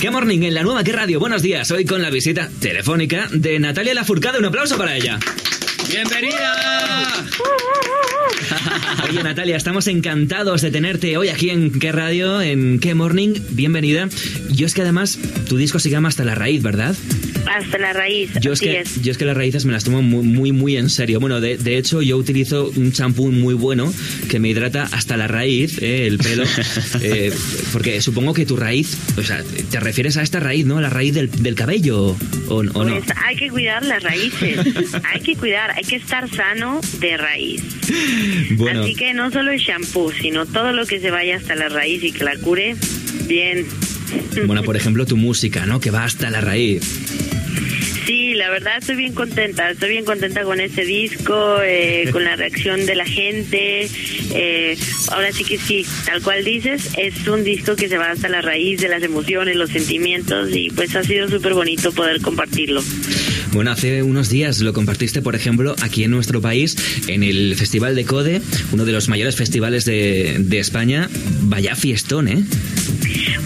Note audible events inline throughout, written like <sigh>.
¿Qué morning en la nueva ¿Qué radio? Buenos días. Hoy con la visita telefónica de Natalia Lafourcade. Un aplauso para ella. ¡Bienvenida! <laughs> Oye, Natalia, estamos encantados de tenerte hoy aquí en qué radio, en qué morning. Bienvenida. Yo es que además tu disco se llama Hasta la Raíz, ¿verdad? Hasta la raíz. Yo es, que, es. yo es que las raíces me las tomo muy, muy, muy en serio. Bueno, de, de hecho, yo utilizo un champú muy bueno que me hidrata hasta la raíz, eh, el pelo. <laughs> eh, porque supongo que tu raíz, o sea, te refieres a esta raíz, ¿no? A la raíz del, del cabello, ¿o, o no? Pues hay que cuidar las raíces. hay que cuidar, hay que estar sano de raíz. Bueno, Así que no solo el shampoo, sino todo lo que se vaya hasta la raíz y que la cure, bien. bueno, por <laughs> ejemplo, tu música, ¿no? Que va hasta la raíz. Sí, la verdad estoy bien contenta, estoy bien contenta con este disco, eh, con la reacción de la gente. eh, ahora sí que sí, tal cual dices, es un disco que se va hasta la raíz de las emociones, los sentimientos y pues ha sido súper bonito poder compartirlo. Bueno, hace unos días lo compartiste, por ejemplo, aquí en nuestro país, en el Festival de Code, uno de los mayores festivales de, de España. Vaya fiestón, ¿eh?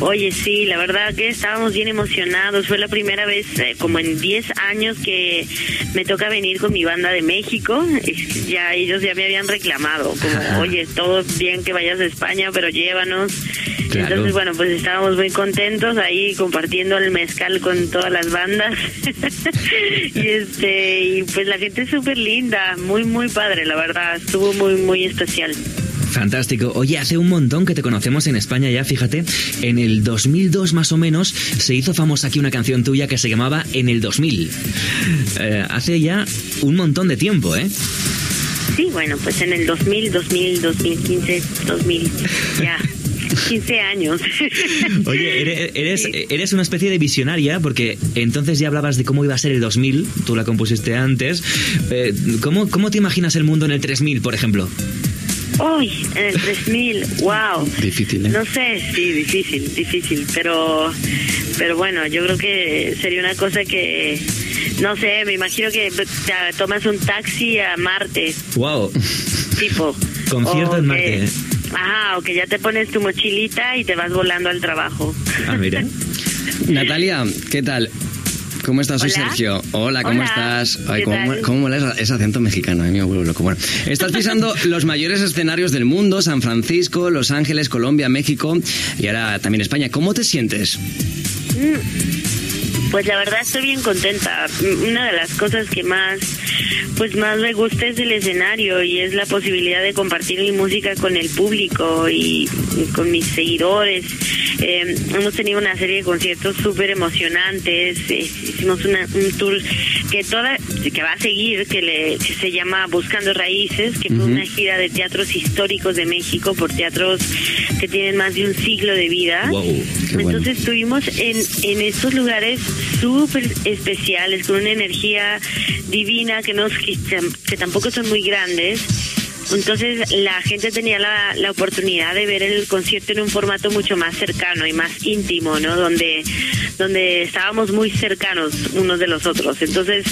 Oye, sí, la verdad que estábamos bien emocionados. Fue la primera vez eh, como en 10 años que me toca venir con mi banda de México. Ya ellos ya me habían reclamado, como, <laughs> oye, todo bien que vayas a España, pero llévanos. Claro. Entonces, bueno, pues estábamos muy contentos ahí compartiendo el mezcal con todas las bandas. <laughs> y este, y pues la gente es súper linda, muy, muy padre, la verdad. Estuvo muy, muy especial. Fantástico. Oye, hace un montón que te conocemos en España ya, fíjate. En el 2002 más o menos se hizo famosa aquí una canción tuya que se llamaba En el 2000. Eh, hace ya un montón de tiempo, ¿eh? Sí, bueno, pues en el 2000, 2000, 2015, 2000, ya, <laughs> 15 años. <laughs> Oye, eres, eres, una especie de visionaria porque entonces ya hablabas de cómo iba a ser el 2000, tú la compusiste antes. Eh, ¿cómo, ¿Cómo te imaginas el mundo en el 3000, por ejemplo? Uy, en el 3000, wow. Difícil, ¿eh? No sé, sí, difícil, difícil, pero pero bueno, yo creo que sería una cosa que no sé, me imagino que te tomas un taxi a Marte, ¡Wow! tipo. Concierto en que- Marte. Ajá, o que ya te pones tu mochilita y te vas volando al trabajo. Ah, mira. <laughs> Natalia, ¿qué tal? ¿Cómo estás? Soy Hola. Sergio. Hola, ¿cómo Hola. estás? Ay, ¿Qué ¿cómo, cómo mola ese- acento mexicano? A mí me vuelve loco. Bueno, estás pisando <laughs> los mayores escenarios del mundo, San Francisco, Los Ángeles, Colombia, México y ahora también España. ¿Cómo te sientes? Pues la verdad estoy bien contenta. Una de las cosas que más pues más me gusta es el escenario y es la posibilidad de compartir mi música con el público y, con mis seguidores. Eh, hemos tenido una serie de conciertos súper emocionantes. Eh, hicimos una- un tour que toda que va a seguir que, le, que se llama Buscando Raíces, que fue una gira de teatros históricos de México por teatros que tienen más de un siglo de vida. Wow, bueno. Entonces estuvimos en, en estos lugares súper especiales, con una energía divina que, nos, que, que tampoco son muy grandes. Entonces la gente tenía la, la oportunidad de ver el concierto en un formato mucho más cercano y más íntimo, ¿no? Donde, donde estábamos muy cercanos unos de los otros. Entonces,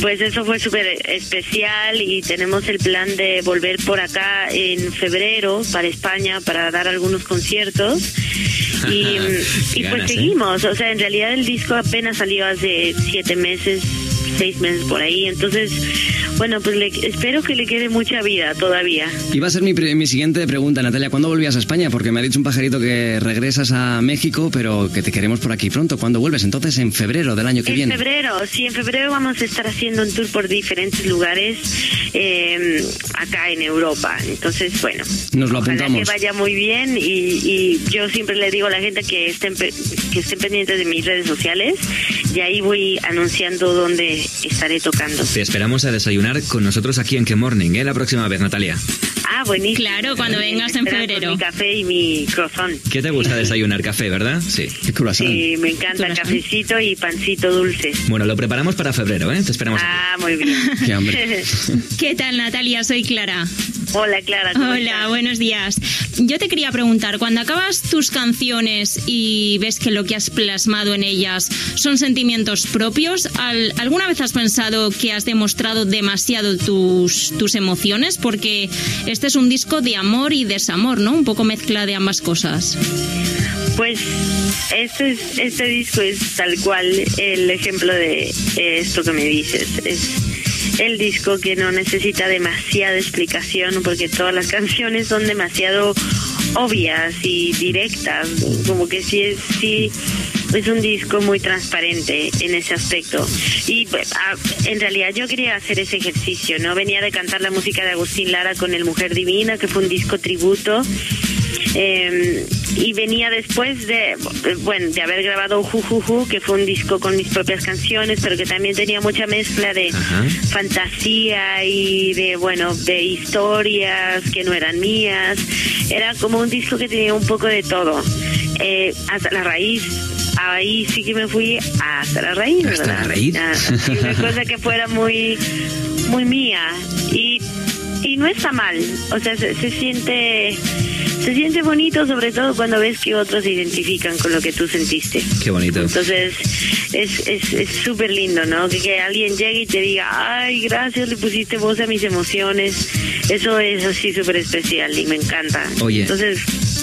pues eso fue súper especial y tenemos el plan de volver por acá en febrero para España para dar algunos conciertos. <laughs> Y, y Ganas, pues ¿eh? seguimos, o sea, en realidad el disco apenas salió hace siete meses, seis meses por ahí, entonces, bueno, pues le, espero que le quede mucha vida todavía. Iba a ser mi, pre- mi siguiente pregunta, Natalia. ¿Cuándo volvías a España? Porque me ha dicho un pajarito que regresas a México, pero que te queremos por aquí pronto. ¿Cuándo vuelves? Entonces, en febrero del año que En viene. febrero, sí, en febrero vamos a estar haciendo un tour por diferentes lugares eh, acá en Europa. Entonces, bueno, Nos lo ojalá apuntamos. que vaya muy bien y, y yo siempre le digo a la gente que estén, que estén pendientes de mis redes sociales y ahí voy anunciando dónde estaré tocando. Te esperamos a desayunar con nosotros aquí en Que Morning, ¿eh? La próxima vez, Natalia. Ah, buenísimo. Claro, cuando Eh, vengas en con febrero. Mi café y mi croissant. ¿Qué te gusta desayunar? ¿Café, verdad? Sí. Qué croissant. Sí, me encanta cafecito y pancito dulce. Bueno, lo preparamos para febrero, ¿eh? Te esperamos aquí. Ah, muy bien. Qué hambre. <laughs> ¿Qué tal, Natalia? Soy Clara. Hola, Clara. Hola, buenos días. Yo te quería preguntar, cuando acabas tus canciones y ves que lo que has plasmado en ellas son sentimientos propios, ¿alguna vez has pensado que has demostrado demasiado tus, tus emociones? Porque este es un disco de amor y desamor, ¿no? Un poco mezcla de ambas cosas. Pues este, este disco es tal cual el ejemplo de esto que me dices. Es el disco que no necesita demasiada explicación porque todas las canciones son demasiado obvias y directas, como que sí es, sí es un disco muy transparente en ese aspecto. Y pues, ah, en realidad yo quería hacer ese ejercicio, ¿no? Venía de cantar la música de Agustín Lara con El Mujer Divina, que fue un disco tributo. Eh, y venía después de, bueno, de haber grabado Jujuju, que fue un disco con mis propias canciones, pero que también tenía mucha mezcla de fantasía y de, bueno, de historias que no eran mías. Era como un disco que tenía un poco de todo. Eh, hasta la raíz ahí sí que me fui hasta la raíz, ¿Hasta ¿verdad? la raíz? Ah, una cosa que fuera muy, muy mía. Y, y no está mal. O sea, se, se siente se siente bonito sobre todo cuando ves que otros se identifican con lo que tú sentiste. Qué bonito. Entonces es súper es, lindo, ¿no? Que, que, alguien llegue y te diga, ay, gracias, le pusiste voz a mis emociones. Eso es así súper especial y me encanta. Oye. Entonces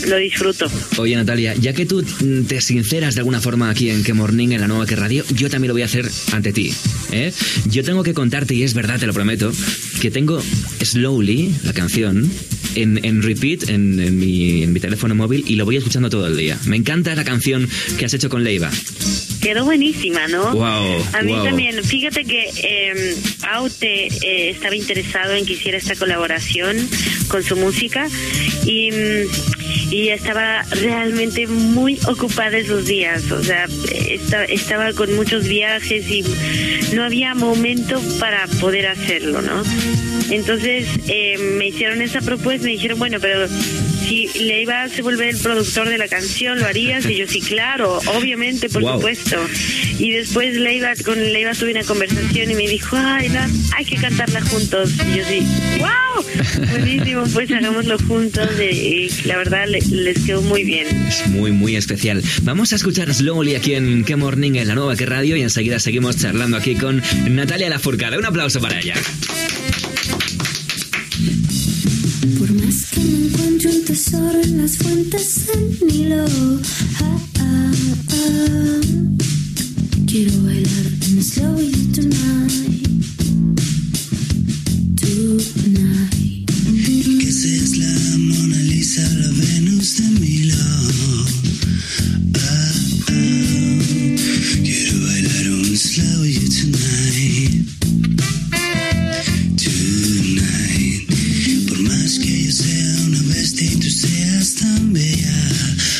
lo disfruto. Oye, Natalia, ya que tú te sinceras de alguna forma aquí en Que Morning, en la nueva Que Radio, yo también lo voy a hacer ante ti. ¿eh? Yo tengo que contarte, y es verdad, te lo prometo, que tengo Slowly, la canción, en, en repeat en, en, mi, en mi teléfono móvil y lo voy escuchando todo el día. Me encanta la canción que has hecho con Leiva. Quedó buenísima, ¿no? Wow, a mí wow. también. Fíjate que eh, Aute eh, estaba interesado en que hiciera esta colaboración con su música y, y estaba realmente muy ocupada esos días. O sea, esta, estaba con muchos viajes y no había momento para poder hacerlo, ¿no? Entonces eh, me hicieron esa propuesta, me dijeron, bueno, pero si le iba a volver el productor de la canción, ¿lo harías? Y yo, sí, claro, obviamente, por Wow. supuesto. Y después Leiva, con Leiva tuve una conversación y me dijo, ay, la- hay que cantarla juntos. Y yo sí, wow, buenísimo, pues hagámoslo juntos. Y, y la verdad le- les quedó muy bien. Es muy, muy especial. Vamos a escuchar Slowly aquí en Que Morning, en la nueva Que Radio, y enseguida seguimos charlando aquí con Natalia Lafourcade. Un aplauso para ella. Por más que no encuentre un tesoro en las fuentes del Nilo, ah, ah, ah, quiero bailar en slow tonight. Tú seas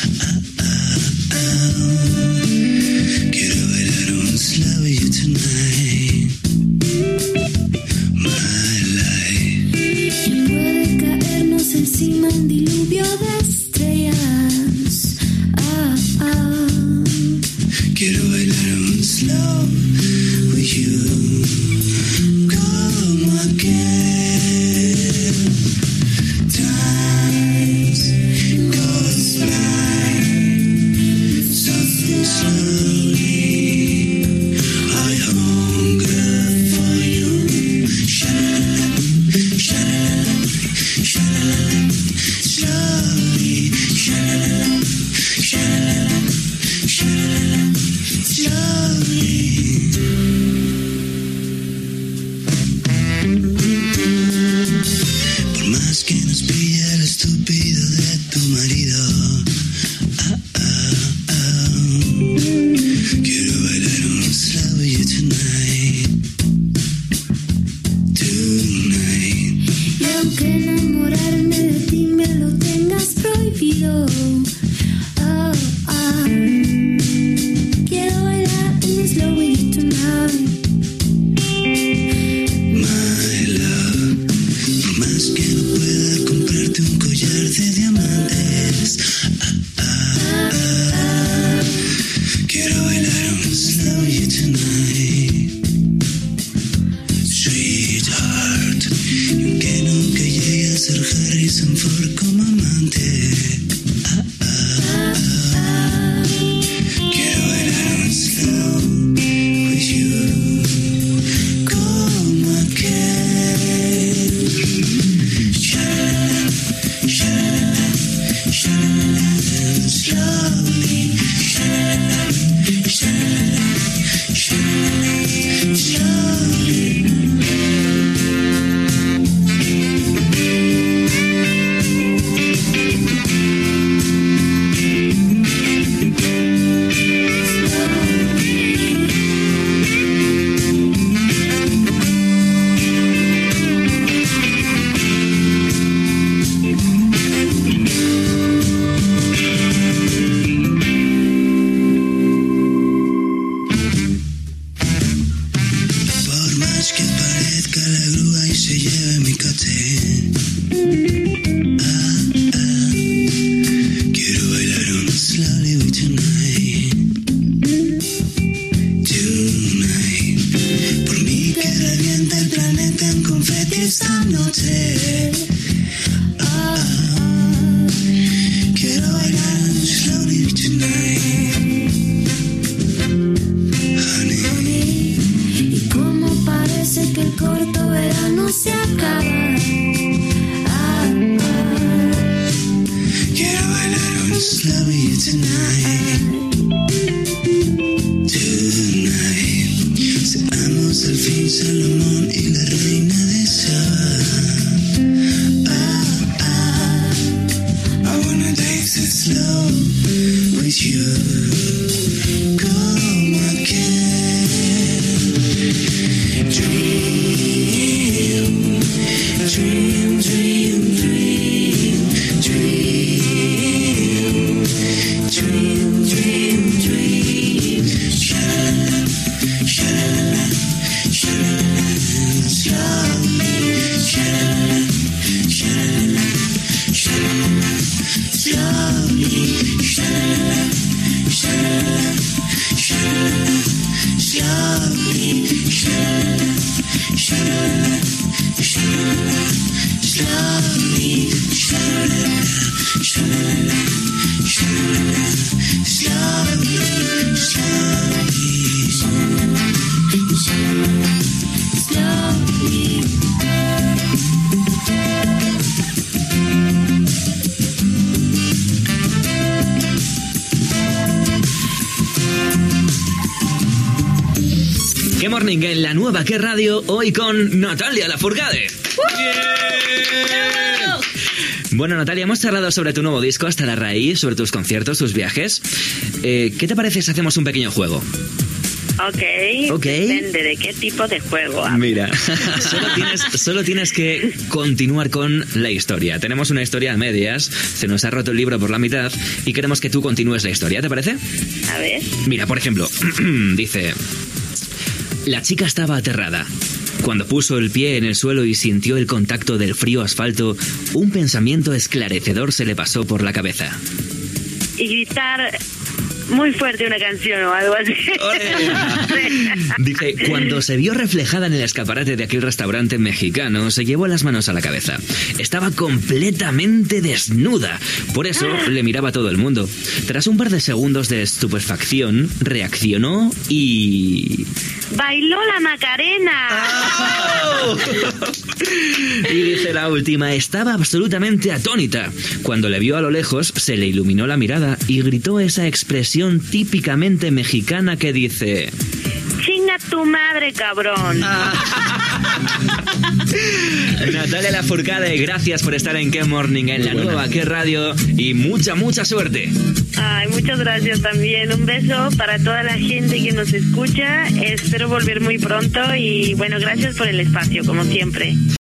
que parezca la grúa y se lleve mi coche. Slowly. Sha-la-la, sha-la-la, sha-la-la, slowly. Morning en la nueva que radio? Hoy con Natalia Lafourcade. Bueno, Natalia, hemos charlado sobre tu nuevo disco hasta la raíz, sobre tus conciertos, tus viajes. Eh, ¿Qué te parece si hacemos un pequeño juego? Ok. Ok. Depende de qué tipo de juego. Ah, Mira, <laughs> solo tienes, solo tienes que continuar con la historia. Tenemos una historia a medias, se nos ha roto el libro por la mitad y queremos que tú continúes la historia, ¿te parece? A ver. Mira, por ejemplo, <clears throat> dice, la chica estaba aterrada. Cuando puso el pie en el suelo y sintió el contacto del frío asfalto, un pensamiento esclarecedor se le pasó por la cabeza. Y gritar muy fuerte una canción o algo así. Dice, cuando se vio reflejada en el escaparate de aquel restaurante mexicano, se llevó las manos a la cabeza. Estaba completamente desnuda. Por eso le miraba a todo el mundo. Tras un par de segundos de estupefacción, reaccionó y... Bailó la Macarena. <laughs> Y dice la última, estaba absolutamente atónita. Cuando le vio a lo lejos, se le iluminó la mirada y gritó esa expresión típicamente mexicana que dice... Chinga tu madre, cabrón. <laughs> Natalia Lafourcade, gracias por estar en Qué Morning, en la nueva Qué Radio y mucha, mucha suerte. Ay, muchas gracias también. Un beso para toda la gente que nos escucha. Espero volver muy pronto y bueno, gracias por el espacio, como siempre.